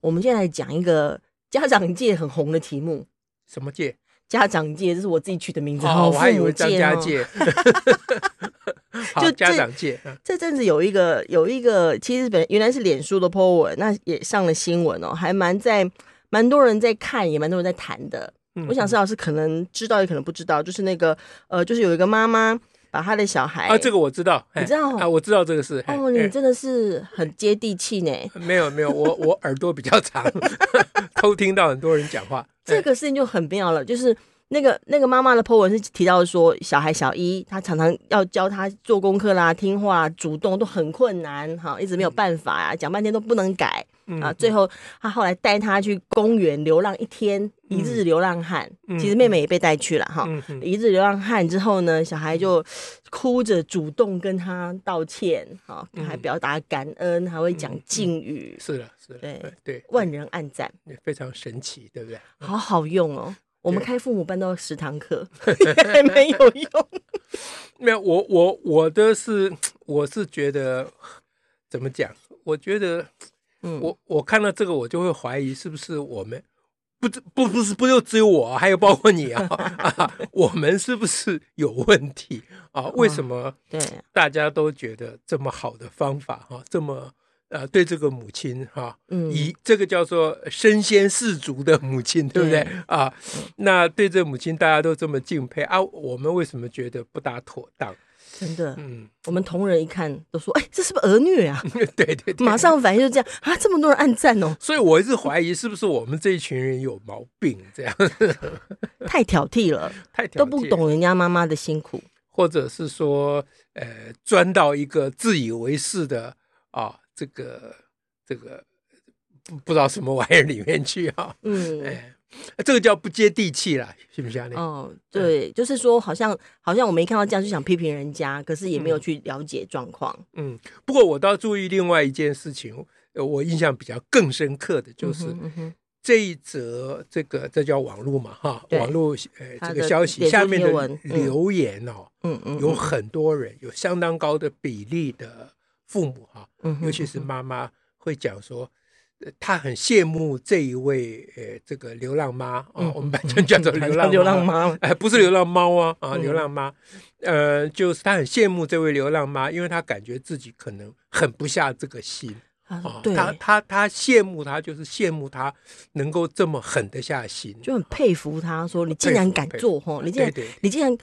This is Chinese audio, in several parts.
我们现在来讲一个家长界很红的题目，什么界？家长界，这是我自己取的名字。哦，我还以为张家界。就家长界。这阵子有一个有一个，其实本原来是脸书的 po 文，那也上了新闻哦，还蛮在蛮多人在看，也蛮多人在谈的。嗯、我想施老师可能知道，也可能不知道，就是那个呃，就是有一个妈妈。把他的小孩啊，这个我知道，你知道啊，我知道这个事哦，你真的是很接地气呢。没有没有，我 我耳朵比较长，偷听到很多人讲话。这个事情就很妙了，就是那个那个妈妈的 po 文是提到说，小孩小一，他常常要教他做功课啦、听话、主动都很困难，哈，一直没有办法呀，讲半天都不能改。啊，最后他后来带他去公园流浪一天，嗯、一日流浪汉。嗯、其实妹妹也被带去了哈。一日流浪汉之后呢，小孩就哭着主动跟他道歉，哈，还表达感恩，还会讲敬语。是的，是的，对对，对万人暗赞，非常神奇，对不对？好好用哦。我们开父母班都要十堂课，还 没有用。没有，我我我的是，我是觉得怎么讲？我觉得。嗯，我我看到这个，我就会怀疑是不是我们不不不是不就只有我，还有包括你啊，啊，我们是不是有问题啊？为什么对大家都觉得这么好的方法哈，这么呃对这个母亲哈，嗯，以这个叫做身先士卒的母亲，对不对啊？那对这母亲大家都这么敬佩啊，我们为什么觉得不大妥当？真的，嗯，我们同仁一看都说，哎，这是不是儿虐啊？对对对，马上反应就这样啊，这么多人暗赞哦，所以我一直怀疑是不是我们这一群人有毛病，这样。太挑剔了，太挑剔，都不懂人家妈妈的辛苦，或者是说，呃，钻到一个自以为是的啊，这个这个不不知道什么玩意儿里面去啊，嗯，哎。这个叫不接地气啦，是不是啊？哦，对，嗯、就是说，好像好像我没看到这样就想批评人家，可是也没有去了解状况。嗯，不过我倒注意另外一件事情，我印象比较更深刻的就是、嗯嗯、这一则这个这叫网络嘛哈，对网络呃这个消息下面的留言哦，嗯嗯，有很多人有相当高的比例的父母哈，嗯、尤其是妈妈会讲说。他很羡慕这一位呃，这个流浪妈啊，嗯、我们反正叫做流浪流浪妈，哎，不是流浪猫啊啊，流浪妈，呃，就是他很羡慕这位流浪妈，因为他感觉自己可能狠不下这个心他他他羡慕他，就是羡慕他能够这么狠得下心，就很佩服他，说你竟然敢做哈，你竟然你竟然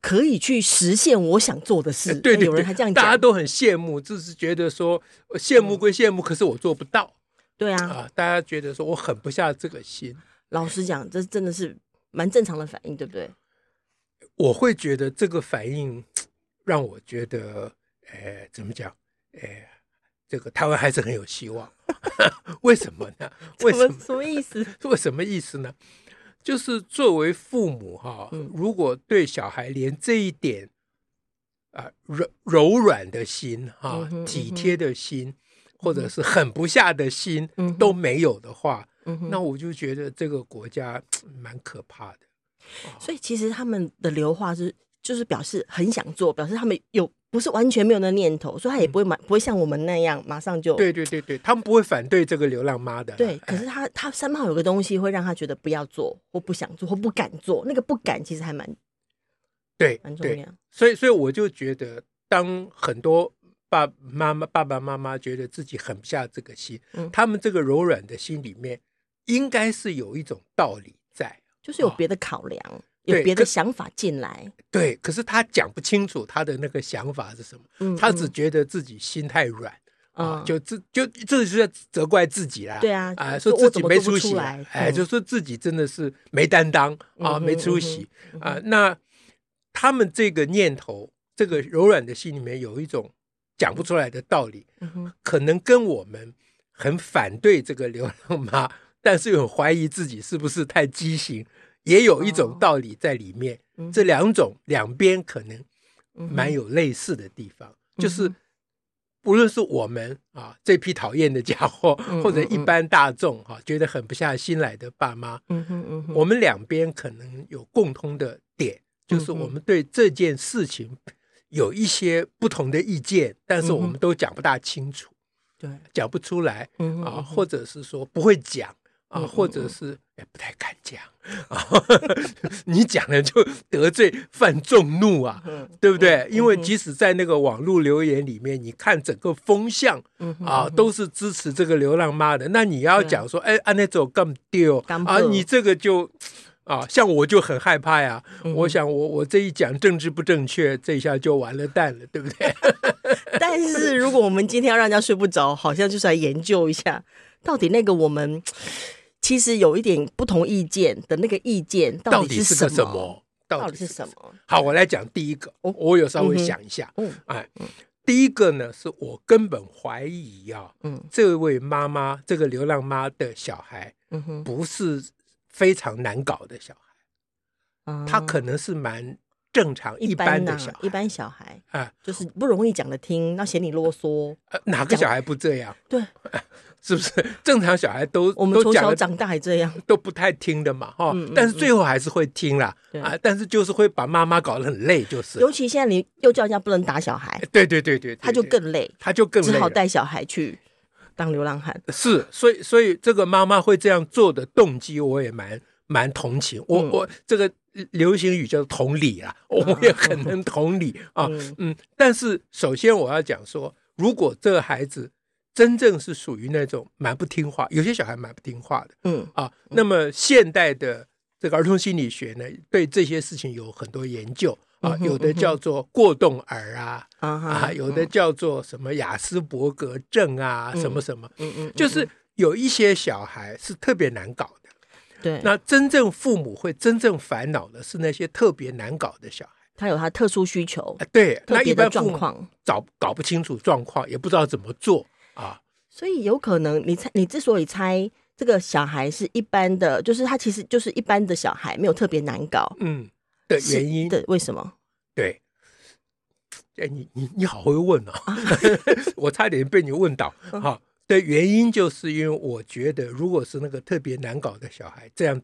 可以去实现我想做的事，对对，有人还这样讲，大家都很羡慕，就是觉得说羡慕归羡慕，可是我做不到。对啊，啊，大家觉得说我狠不下这个心。老实讲，这真的是蛮正常的反应，对不对？我会觉得这个反应 让我觉得，哎，怎么讲？哎，这个台湾还是很有希望。为什么呢？为什么？什么意思？为什么意思呢？就是作为父母哈，如果对小孩连这一点啊柔柔软的心哈，体贴的心。或者是狠不下的心都没有的话，那我就觉得这个国家蛮可怕的。所以其实他们的流化是，就是表示很想做，表示他们有不是完全没有那念头，所以他也不会马、嗯、不会像我们那样马上就对对对对，他们不会反对这个流浪妈的。对，可是他他三炮有个东西会让他觉得不要做或不想做或不敢做，那个不敢其实还蛮对蛮重要。所以所以我就觉得，当很多。爸妈妈爸爸妈妈觉得自己狠不下这个心，嗯、他们这个柔软的心里面，应该是有一种道理在，就是有别的考量，哦、有别的想法进来。对，可是他讲不清楚他的那个想法是什么，嗯、他只觉得自己心太软啊、就自就这是在责怪自己啦。对啊，啊，说自己没出息，哎，就说自己真的是没担当啊，没出息啊。那他们这个念头，这个柔软的心里面有一种。讲不出来的道理，可能跟我们很反对这个流浪妈 但是又怀疑自己是不是太畸形，也有一种道理在里面。哦、这两种两边可能蛮有类似的地方，嗯、就是不论是我们啊这批讨厌的家伙，或者一般大众哈、啊、觉得狠不下心来的爸妈，我们两边可能有共通的点，就是我们对这件事情有一些不同的意见，但是我们都讲不大清楚。对，讲不出来啊，或者是说不会讲啊，或者是也不太敢讲啊。你讲了就得罪犯众怒啊，对不对？因为即使在那个网络留言里面，你看整个风向啊，都是支持这个流浪妈的。那你要讲说，哎，安那种更丢啊，你这个就。啊，像我就很害怕呀。嗯、我想我，我我这一讲政治不正确，这一下就完了蛋了，对不对？但是如果我们今天要让人家睡不着，好像就是来研究一下，到底那个我们其实有一点不同意见的那个意见到底是什么？到底是什么？好，我来讲第一个。我我有稍微想一下。嗯，哎，第一个呢，是我根本怀疑啊，嗯，这位妈妈，这个流浪妈的小孩，嗯哼，不是。非常难搞的小孩，他可能是蛮正常一般的小孩，一般小孩啊，就是不容易讲的听，那嫌你啰嗦。哪个小孩不这样？对，是不是正常小孩都我们从小长大还这样，都不太听的嘛？哈，但是最后还是会听啦。啊，但是就是会把妈妈搞得很累，就是。尤其现在你又叫人家不能打小孩，对对对对，他就更累，他就更只好带小孩去。当流浪汉是，所以所以这个妈妈会这样做的动机，我也蛮蛮同情。我我这个流行语叫同理啦，我也很能同理 啊。嗯，但是首先我要讲说，如果这个孩子真正是属于那种蛮不听话，有些小孩蛮不听话的，嗯啊，那么现代的这个儿童心理学呢，对这些事情有很多研究。啊，有的叫做过动儿啊，啊，有的叫做什么雅斯伯格症啊，什么什么，嗯嗯，就是有一些小孩是特别难搞的，对。那真正父母会真正烦恼的是那些特别难搞的小孩，他有他特殊需求，对，那一般状况。找搞不清楚状况，也不知道怎么做啊。所以有可能你猜，你之所以猜这个小孩是一般的，就是他其实就是一般的小孩，没有特别难搞，嗯。的原因的，为什么？对，哎，你你你好会问哦，啊、我差点被你问倒。好，的原因就是因为我觉得，如果是那个特别难搞的小孩，这样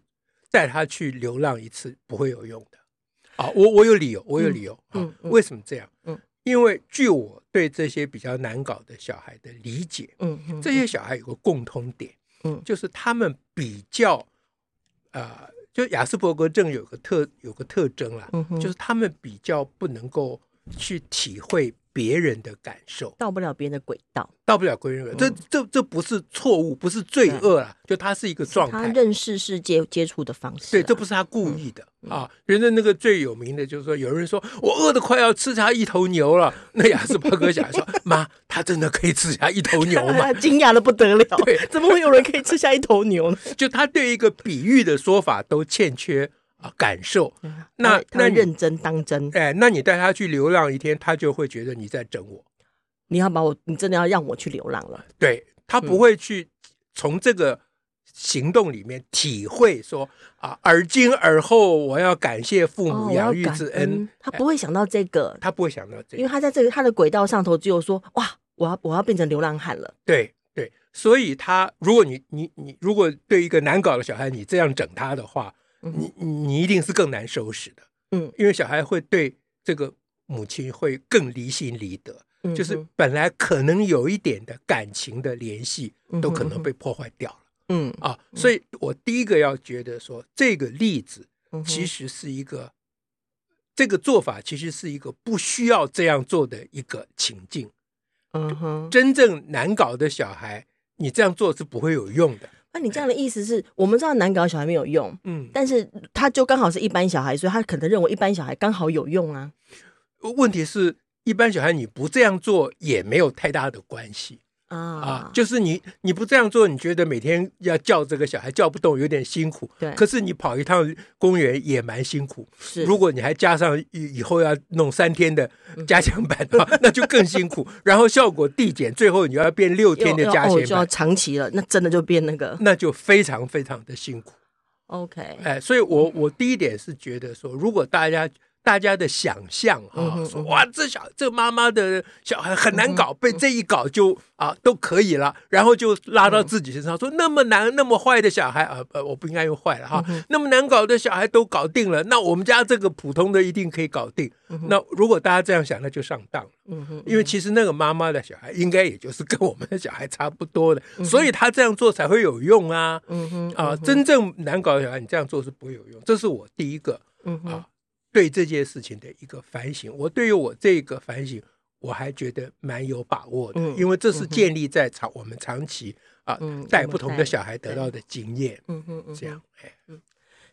带他去流浪一次不会有用的。啊，我我有理由，我有理由。嗯，为什么这样？嗯，因为据我对这些比较难搞的小孩的理解，嗯，这些小孩有个共通点，嗯，就是他们比较，呃。就亚斯伯格症有个特有个特征啦，嗯、就是他们比较不能够去体会别人的感受，到不了别人的轨道，到不了别人的轨道。嗯、这这这不是错误，不是罪恶啦，对就他是一个状态，他认识世界接触的方式。对，这不是他故意的、嗯、啊。人家那个最有名的就是说，有人说我饿得快要吃下一头牛了，那雅斯伯格小孩说：“妈，他真的可以吃下一头牛吗？” 惊讶的不得了，对，怎么会有人可以吃下一头牛呢？就他对一个比喻的说法都欠缺。啊，感受，那那认真当真，哎，那你带他去流浪一天，他就会觉得你在整我。你要把我，你真的要让我去流浪了？对，他不会去从这个行动里面体会说啊，而今而后我要感谢父母养育之恩。他不会想到这个，他不会想到这个，因为他在这个他的轨道上头只有说哇，我要我要变成流浪汉了。对对，所以他如果你你你如果对一个难搞的小孩，你这样整他的话。你你一定是更难收拾的，嗯，因为小孩会对这个母亲会更离心离德，嗯、就是本来可能有一点的感情的联系，都可能被破坏掉了，嗯。啊，所以我第一个要觉得说，这个例子其实是一个，嗯、这个做法其实是一个不需要这样做的一个情境，嗯。哼，真正难搞的小孩，你这样做是不会有用的。那你这样的意思是我们知道难搞小孩没有用，嗯，但是他就刚好是一般小孩，所以他可能认为一般小孩刚好有用啊。问题是，一般小孩你不这样做也没有太大的关系，啊啊，就是你你不这样做，你觉得每天要叫这个小孩叫不动，有点辛苦。对，可是你跑一趟公园也蛮辛苦。是，如果你还加上以以后要弄三天的加强版的话，嗯、那就更辛苦。然后效果递减，最后你要变六天的加强版，哦，就要长期了，那真的就变那个，那就非常非常的辛苦。OK，哎，所以我我第一点是觉得说，如果大家大家的想象啊，说哇，这小这妈妈的小孩很难搞，被这一搞就啊都可以了，然后就拉到自己身上说那么难那么坏的小孩啊，呃，我不应该用坏了哈，那么难搞的小孩都搞定了，那我们家这个普通的一定可以搞定。那如果大家这样想，那就上当了。因为其实那个妈妈的小孩应该也就是跟我们的小孩差不多的，所以他这样做才会有用啊。啊，真正难搞的小孩，你这样做是不会有用。这是我第一个啊。对这件事情的一个反省，我对于我这个反省，我还觉得蛮有把握的，因为这是建立在长我们长期啊带不同的小孩得到的经验，嗯嗯嗯，这样，哎，嗯。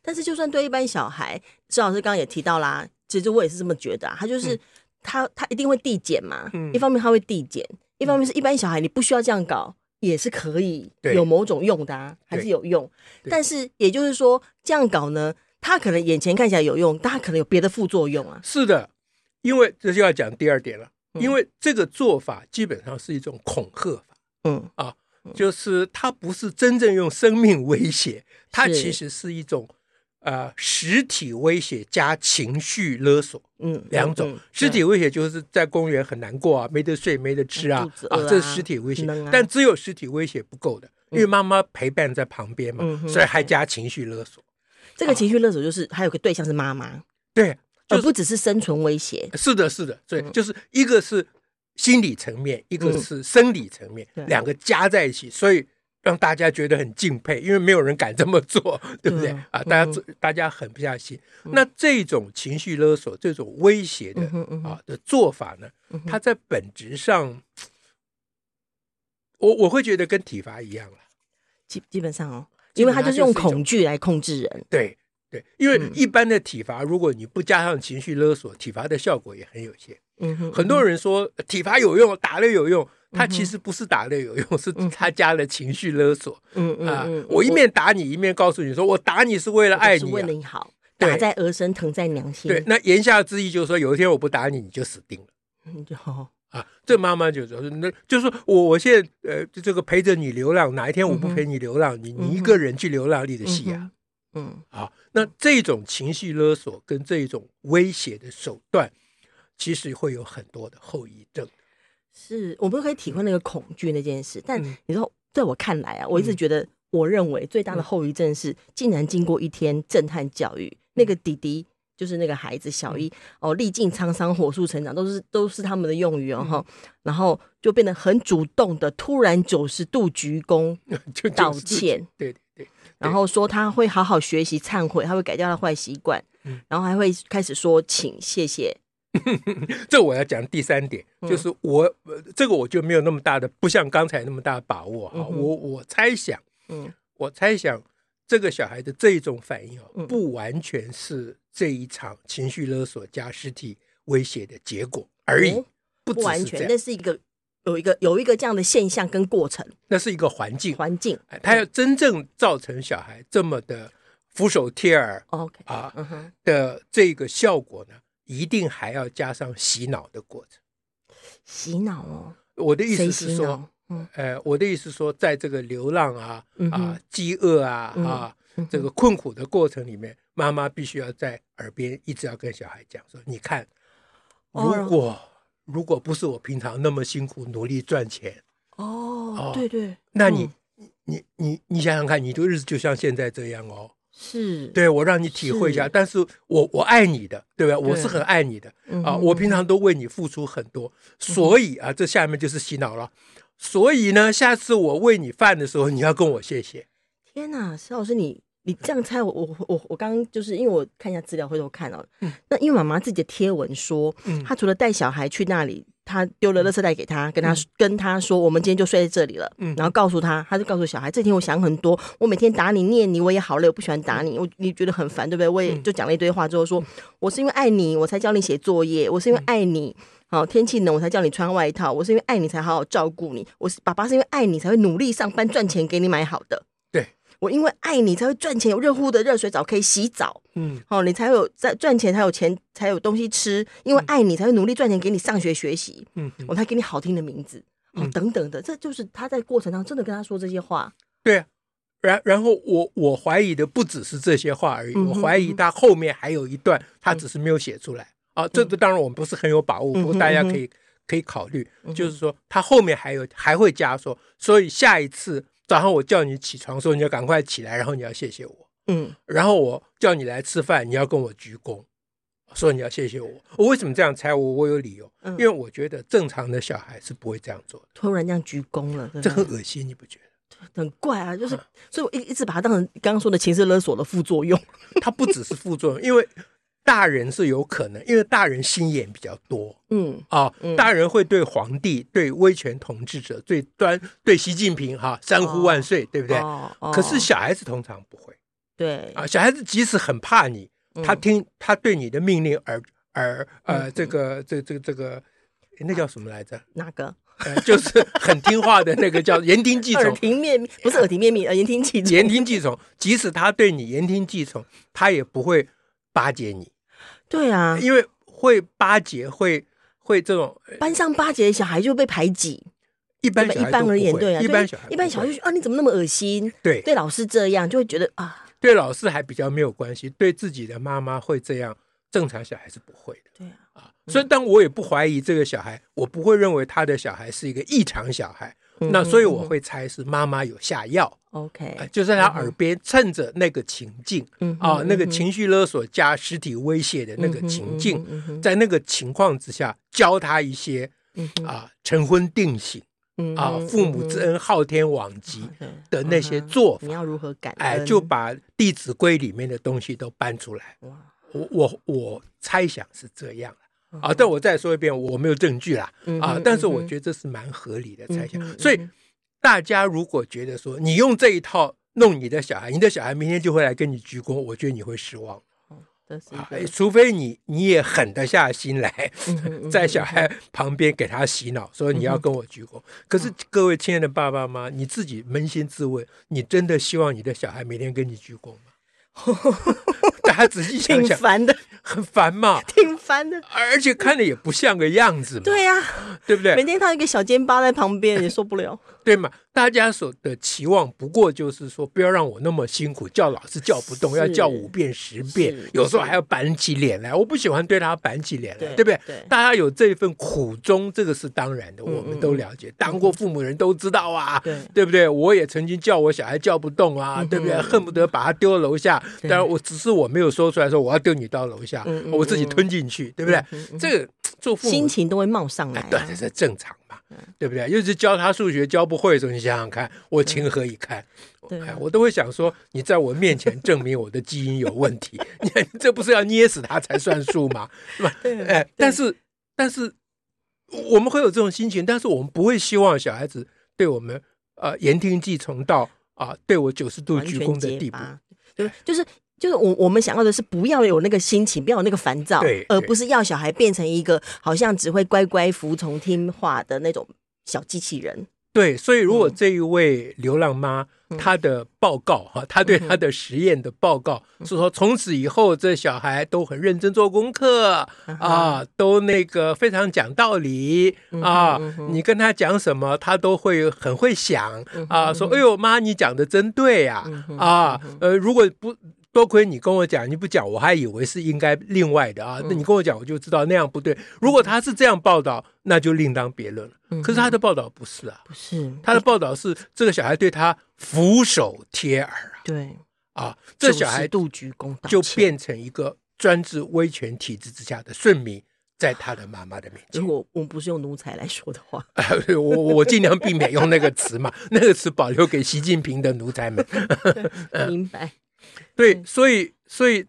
但是就算对一般小孩，施老师刚刚也提到啦，其实我也是这么觉得，他就是他他一定会递减嘛，一方面他会递减，一方面是一般小孩你不需要这样搞也是可以有某种用的啊，还是有用，但是也就是说这样搞呢。他可能眼前看起来有用，但他可能有别的副作用啊。是的，因为这就要讲第二点了。因为这个做法基本上是一种恐吓法。嗯啊，就是它不是真正用生命威胁，它其实是一种呃实体威胁加情绪勒索。嗯，两种实体威胁就是在公园很难过啊，没得睡，没得吃啊啊，这是实体威胁。但只有实体威胁不够的，因为妈妈陪伴在旁边嘛，所以还加情绪勒索。这个情绪勒索就是还有个对象是妈妈，对，而不只是生存威胁。是的，是的，对，就是一个是心理层面，一个是生理层面，两个加在一起，所以让大家觉得很敬佩，因为没有人敢这么做，对不对？啊？大家大家狠不下心。那这种情绪勒索、这种威胁的啊的做法呢，它在本质上，我我会觉得跟体罚一样了，基基本上哦。因为他就是用恐惧来控制人，对对，因为一般的体罚，如果你不加上情绪勒索，体罚的效果也很有限。嗯哼，很多人说体罚有用，打了有用，他其实不是打了有用，是他加了情绪勒索。嗯嗯啊，我一面打你，一面告诉你说，我打你是为了爱你，是为了你好，打在儿身，疼在娘心。对，那言下之意就是说，有一天我不打你，你就死定了。嗯，就好。啊，这妈妈就说，那就是说我我现在呃，这个陪着你流浪，哪一天我不陪你流浪，你你一个人去流浪，你的戏啊，嗯，好，那这种情绪勒索跟这种威胁的手段，其实会有很多的后遗症。是我们可以体会那个恐惧那件事，但你说，在我看来啊，我一直觉得，我认为最大的后遗症是，竟然经过一天震撼教育，那个弟弟。就是那个孩子小一哦，历尽沧桑，火速成长，都是都是他们的用语哦哈，然后就变得很主动的，突然九十度鞠躬 道歉，对对，然后说他会好好学习忏悔，他会改掉他坏习惯，然后还会开始说请谢谢。这我要讲第三点，就是我这个我就没有那么大的，不像刚才那么大的把握哈，我我猜想，嗯，我猜想。这个小孩的这一种反应哦，不完全是这一场情绪勒索加实体威胁的结果而已，不完全，那是一个有一个有一个这样的现象跟过程，那是一个环境。环境，他要真正造成小孩这么的俯首帖耳，OK 啊的这个效果呢，一定还要加上洗脑的过程，洗脑哦，我的意思是说。呃，我的意思说，在这个流浪啊、啊、饥饿啊、啊这个困苦的过程里面，妈妈必须要在耳边一直要跟小孩讲说：“你看，如果如果不是我平常那么辛苦努力赚钱，哦，对对，那你你你你想想看，你的日子就像现在这样哦。是，对我让你体会一下，但是我我爱你的，对吧？我是很爱你的啊，我平常都为你付出很多，所以啊，这下面就是洗脑了。”所以呢，下次我喂你饭的时候，你要跟我谢谢。天哪，石老师，你你这样猜，我我我我刚刚就是因为我看一下资料，回头看了。嗯，那因为妈妈自己的贴文说，嗯，她除了带小孩去那里他丢了垃圾袋给他，跟他、嗯、跟他说，我们今天就睡在这里了。嗯，然后告诉他，他就告诉小孩，这天我想很多，我每天打你、念你，我也好累，我不喜欢打你，我你觉得很烦，对不对？我也就讲了一堆话之后说，说我是因为爱你，我才教你写作业，我是因为爱你，好天气冷我才叫你穿外套，我是因为爱你才好好照顾你，我是爸爸是因为爱你才会努力上班赚钱给你买好的。我因为爱你才会赚钱，有热乎的热水澡可以洗澡，嗯，哦，你才有在赚钱，才有钱，才有东西吃。因为爱你才会努力赚钱给你上学学习，嗯，我才给你好听的名字，哦，等等的，这就是他在过程当中真的跟他说这些话。对啊，然然后我我怀疑的不只是这些话而已，我怀疑他后面还有一段，他只是没有写出来。啊。这个当然我们不是很有把握，不过大家可以可以考虑，就是说他后面还有还会加说，所以下一次。早上我叫你起床，说你要赶快起来，然后你要谢谢我。嗯，然后我叫你来吃饭，你要跟我鞠躬，说你要谢谢我。我为什么这样猜？我我有理由，嗯，因为我觉得正常的小孩是不会这样做的。突然这样鞠躬了，这很恶心，你不觉得？很怪啊，就是，所以我一一直把它当成刚刚说的情绪勒索的副作用。它不只是副作用，因为。大人是有可能，因为大人心眼比较多，嗯啊，大人会对皇帝、对威权统治者、对端、对习近平哈三呼万岁，对不对？哦可是小孩子通常不会，对啊，小孩子即使很怕你，他听他对你的命令而而呃，这个这这这个那叫什么来着？哪个？就是很听话的那个叫 言听计从，耳听面不是耳听面命，呃，言听计从，言听计从。即使他对你言听计从，他也不会巴结你。对啊，因为会巴结，会会这种班上巴结的小孩就被排挤。一般一般而言，对啊，一般小孩一般小孩就说啊，你怎么那么恶心？对，对老师这样就会觉得啊，对老师还比较没有关系，对自己的妈妈会这样，正常小孩是不会的。对啊，啊，所以但我也不怀疑这个小孩，我不会认为他的小孩是一个异常小孩。那所以我会猜是妈妈有下药，OK，就在他耳边趁着那个情境，啊，那个情绪勒索加实体威胁的那个情境，在那个情况之下教他一些啊晨昏定省，啊父母之恩昊天罔极的那些做法，你要如何改？哎，就把《弟子规》里面的东西都搬出来。我我我猜想是这样。啊！但我再说一遍，我没有证据啦。啊！但是我觉得这是蛮合理的猜想。所以大家如果觉得说你用这一套弄你的小孩，你的小孩明天就会来跟你鞠躬，我觉得你会失望。啊，除非你你也狠得下心来，在小孩旁边给他洗脑，说你要跟我鞠躬。可是各位亲爱的爸爸妈妈，你自己扪心自问，你真的希望你的小孩每天跟你鞠躬吗？大家仔细想想，烦的，很烦嘛，挺烦的，而且看着也不像个样子嘛。对呀，对不对？每天他一个小尖巴在旁边，也受不了。对嘛？大家所的期望不过就是说，不要让我那么辛苦，叫老师叫不动，要叫五遍十遍，有时候还要板起脸来。我不喜欢对他板起脸来，对不对？大家有这份苦衷，这个是当然的，我们都了解。当过父母人都知道啊，对不对？我也曾经叫我小孩叫不动啊，对不对？恨不得把他丢到楼下。当然，我只是我没有说出来，说我要丢你到楼下，我自己吞进去，对不对？这个做父母心情都会冒上来，对，这是正常。对不对？又是教他数学教不会的时候，你想想看，我情何以堪？对，我都会想说，你在我面前证明我的基因有问题，你这不是要捏死他才算数吗？是吧？哎，但是但是我们会有这种心情，但是我们不会希望小孩子对我们呃言听计从到啊对我九十度鞠躬的地步，对，就是。就是我我们想要的是不要有那个心情，不要有那个烦躁，而不是要小孩变成一个好像只会乖乖服从听话的那种小机器人。对，所以如果这一位流浪妈她的报告哈，她对她的实验的报告是说，从此以后这小孩都很认真做功课啊，都那个非常讲道理啊，你跟他讲什么，他都会很会想啊，说哎呦妈，你讲的真对呀啊，呃，如果不。多亏你跟我讲，你不讲我还以为是应该另外的啊。那你跟我讲，我就知道那样不对。如果他是这样报道，那就另当别论了。可是他的报道不是啊，不是他的报道是这个小孩对他俯首帖耳啊。对啊，这小孩度鞠躬就变成一个专制威权体制之下的顺民，在他的妈妈的面前。如果我们不是用奴才来说的话，我我尽量避免用那个词嘛，那个词保留给习近平的奴才们。明白。对，所以，所以，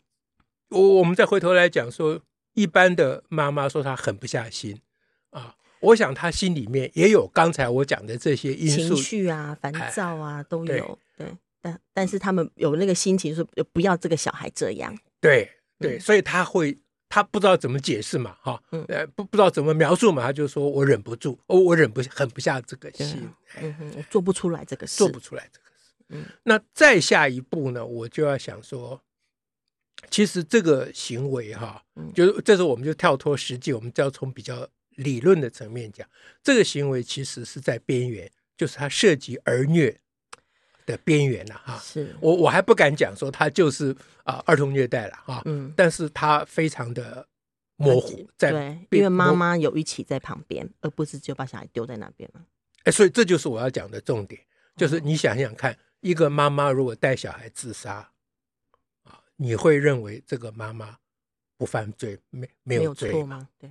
我我们再回头来讲说，一般的妈妈说她狠不下心啊，我想她心里面也有刚才我讲的这些因素，情绪啊、烦躁啊都有。对，但但是他们有那个心情说不要这个小孩这样。对对，所以他会他不知道怎么解释嘛，哈，呃不不知道怎么描述嘛，他就说我忍不住，我我忍不狠不下这个心，嗯哼，我做不出来这个事，做不出来这个事。嗯，那再下一步呢，我就要想说。其实这个行为哈，就是这时候我们就跳脱实际，我们就要从比较理论的层面讲，这个行为其实是在边缘，就是它涉及儿虐的边缘了哈。是我我还不敢讲说他就是啊儿童虐待了哈，嗯，但是他非常的模糊，在对，因为妈妈有一起在旁边，而不是就把小孩丢在那边了。哎，所以这就是我要讲的重点，就是你想想看，一个妈妈如果带小孩自杀。啊你会认为这个妈妈不犯罪，没没有罪吗？吗？对，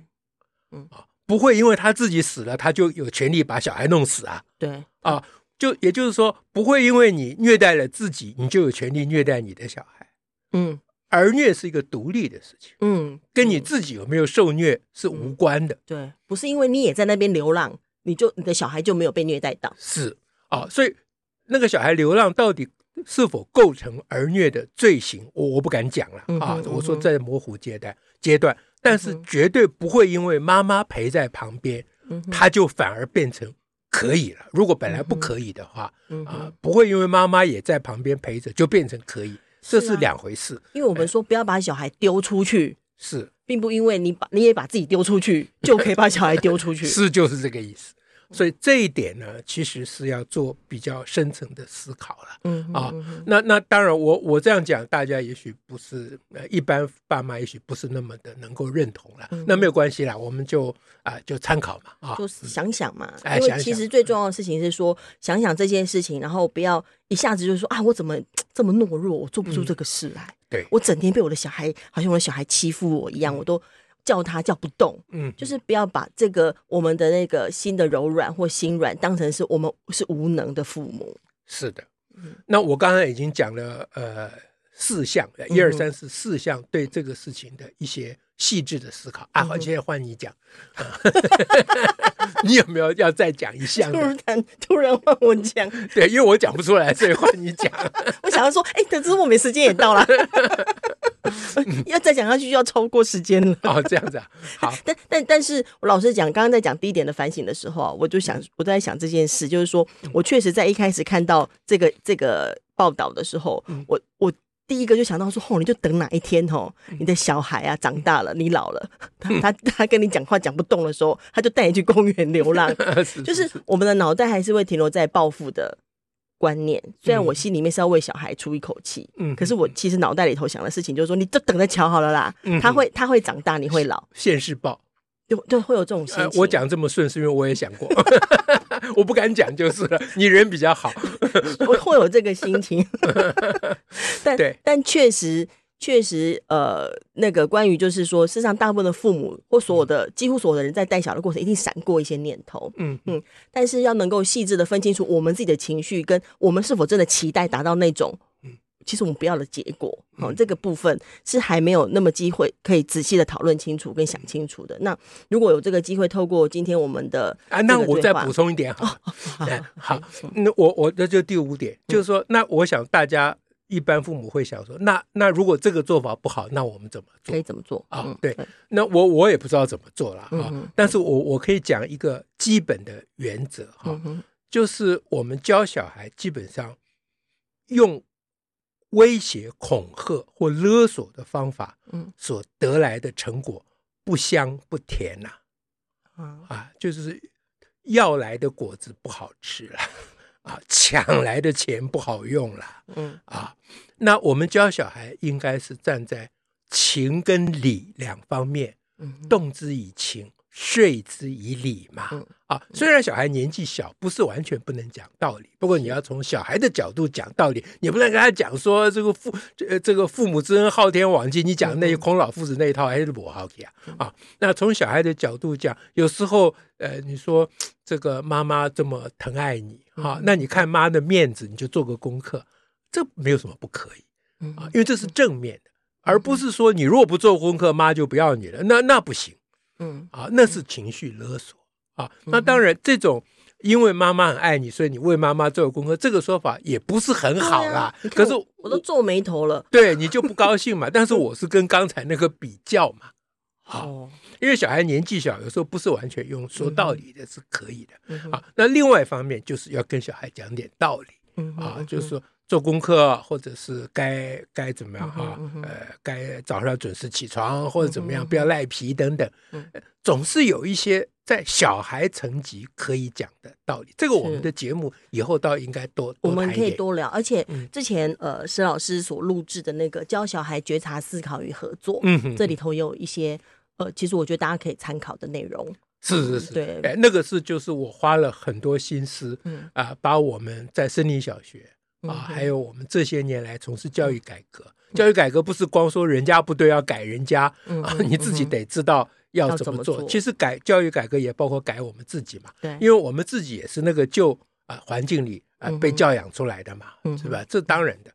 嗯啊，不会因为她自己死了，她就有权利把小孩弄死啊？对啊，就也就是说，不会因为你虐待了自己，你就有权利虐待你的小孩。嗯，儿虐是一个独立的事情，嗯，跟你自己有没有受虐是无关的。对，不是因为你也在那边流浪，你就你的小孩就没有被虐待到。是啊，所以那个小孩流浪到底是否构成儿虐的罪行，我我不敢讲了、嗯、啊！我说在模糊阶段阶段，但是绝对不会因为妈妈陪在旁边，嗯、他就反而变成可以了。如果本来不可以的话，嗯、啊，不会因为妈妈也在旁边陪着就变成可以，这是两回事。因为我们说不要把小孩丢出去，是，并不因为你把你也把自己丢出去，就可以把小孩丢出去，是就是这个意思。所以这一点呢，其实是要做比较深层的思考了。嗯啊，那那当然我，我我这样讲，大家也许不是呃，一般爸妈也许不是那么的能够认同了。嗯、那没有关系啦，我们就啊就参考嘛啊，就想想嘛。哎，因为其实最重要的事情是说，想想这件事情，然后不要一下子就说啊，我怎么这么懦弱，我做不出这个事来。嗯、对，我整天被我的小孩，好像我的小孩欺负我一样，嗯、我都。叫他叫不动，嗯，就是不要把这个我们的那个心的柔软或心软当成是我们是无能的父母。是的，嗯，那我刚刚已经讲了呃四项，一二三四四项对这个事情的一些细致的思考、嗯、啊。好，现在换你讲，你有没有要再讲一项？突然突然换我讲，对，因为我讲不出来，所以换你讲。我想要说，哎，可是我们时间也到了。要再讲下去就要超过时间了。哦，这样子啊。好，但但但是我老实讲，刚刚在讲第一点的反省的时候啊，我就想我在想这件事，就是说我确实在一开始看到这个这个报道的时候，我我第一个就想到说，哦，你就等哪一天哦，你的小孩啊长大了，你老了，他他他跟你讲话讲不动的时候，他就带你去公园流浪，就是我们的脑袋还是会停留在报复的。观念，虽然我心里面是要为小孩出一口气，嗯，可是我其实脑袋里头想的事情就是说，你就等着瞧好了啦，嗯、他会他会长大，你会老，现世报，就就会有这种心情。呃、我讲这么顺，是因为我也想过，我不敢讲就是了。你人比较好，我会有这个心情，但对。但确实。确实，呃，那个关于就是说，事实上，大部分的父母或所有的几乎所有的人在带小的过程，一定闪过一些念头，嗯。嗯，但是要能够细致的分清楚我们自己的情绪跟我们是否真的期待达到那种，其实我们不要的结果，哦，这个部分是还没有那么机会可以仔细的讨论清楚跟想清楚的。那如果有这个机会，透过今天我们的啊，那我再补充一点哈，好，那我我那就第五点，就是说，那我想大家。一般父母会想说，那那如果这个做法不好，那我们怎么做？可以怎么做啊？哦、对，那我我也不知道怎么做了啊。嗯、但是我我可以讲一个基本的原则哈，嗯、就是我们教小孩基本上用威胁、恐吓或勒索的方法，嗯所得来的成果不香不甜呐、啊，就是要来的果子不好吃了。啊，抢来的钱不好用了。嗯啊，那我们教小孩应该是站在情跟理两方面，嗯，动之以情，说之以理嘛。啊，虽然小孩年纪小，不是完全不能讲道理，不过你要从小孩的角度讲道理，你不能跟他讲说这个父呃这个父母之恩昊天罔极，你讲那些孔老夫子那一套还是不好听啊。啊，那从小孩的角度讲，有时候呃，你说这个妈妈这么疼爱你。啊，那你看妈的面子，你就做个功课，这没有什么不可以。啊，因为这是正面的，而不是说你如果不做功课，妈就不要你了，那那不行，嗯啊，那是情绪勒索啊。那当然，这种因为妈妈很爱你，所以你为妈妈做功课，这个说法也不是很好啦。可是我都皱眉头了，对你就不高兴嘛。但是我是跟刚才那个比较嘛。好，因为小孩年纪小，有时候不是完全用说道理的是可以的。啊，那另外一方面就是要跟小孩讲点道理。啊，就是说。做功课，或者是该该怎么样哈？呃，该早上准时起床，或者怎么样，不要赖皮等等。总是有一些在小孩层级可以讲的道理。这个我们的节目以后倒应该多，我们可以多聊。而且之前呃，施老师所录制的那个教小孩觉察、思考与合作，嗯，这里头有一些呃，其实我觉得大家可以参考的内容。是是是，对，哎，那个是就是我花了很多心思，嗯啊，把我们在森林小学。啊，还有我们这些年来从事教育改革，教育改革不是光说人家不对要改人家啊，你自己得知道要怎么做。其实改教育改革也包括改我们自己嘛，对，因为我们自己也是那个旧啊环境里啊被教养出来的嘛，是吧？这当然的。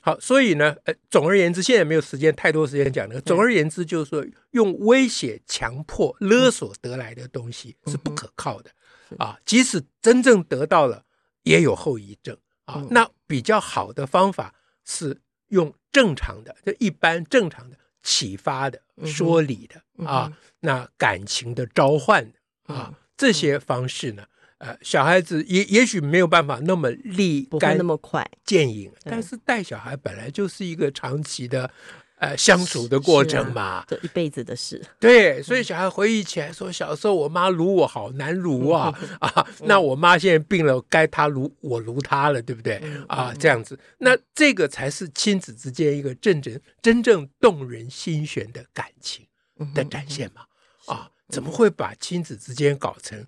好，所以呢，呃，总而言之，现在没有时间太多时间讲那个。总而言之，就是说用威胁、强迫、勒索得来的东西是不可靠的啊，即使真正得到了，也有后遗症。啊，那比较好的方法是用正常的，就一般正常的启发的、说理的、嗯、啊，那感情的召唤啊，嗯、这些方式呢，呃，小孩子也也许没有办法那么立竿那么快。见影，但是带小孩本来就是一个长期的。呃，相处的过程嘛，这、啊、一辈子的事。对，所以小孩回忆起来说，小时候我妈卢我好难卢啊 啊！那我妈现在病了，该她卢我卢她了，对不对啊？这样子，那这个才是亲子之间一个真正真正动人心弦的感情的展现嘛？啊，怎么会把亲子之间搞成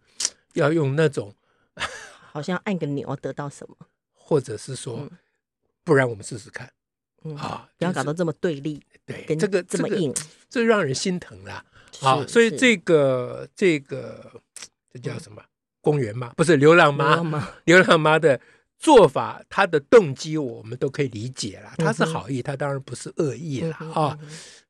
要用那种好像按个钮得到什么，或者是说，不然我们试试看。嗯、啊，不要搞到这么对立，对，这个这么硬，这让人心疼啦。啊，所以这个这个这叫什么？公园妈不是流浪妈，流浪妈的做法，她的动机我们都可以理解了。她是好意，她当然不是恶意了啊。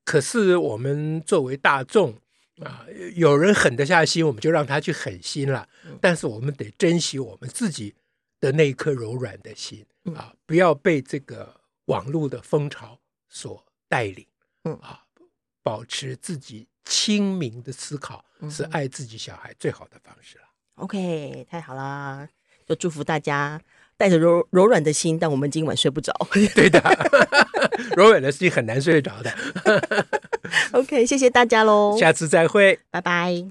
可是我们作为大众啊，有人狠得下心，我们就让他去狠心了。但是我们得珍惜我们自己的那一颗柔软的心啊，不要被这个。网络的风潮所带领，嗯啊，保持自己清明的思考是爱自己小孩最好的方式了。OK，太好啦，就祝福大家带着柔柔软的心，但我们今晚睡不着。对的，柔软的心很难睡得着的。OK，谢谢大家喽，下次再会，拜拜。